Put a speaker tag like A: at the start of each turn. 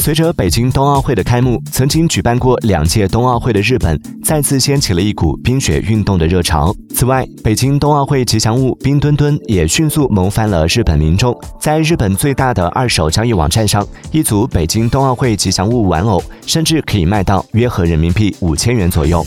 A: 随着北京冬奥会的开幕曾经举办过两届冬奥会的日本再次掀起了一股冰雪运动的热潮。此外北京冬奥会吉祥物冰墩墩也迅速萌翻了日本民众。在日本最大的二手交易网站上一组北京冬奥会吉祥物玩偶甚至可以卖到约合人民币五千元左右。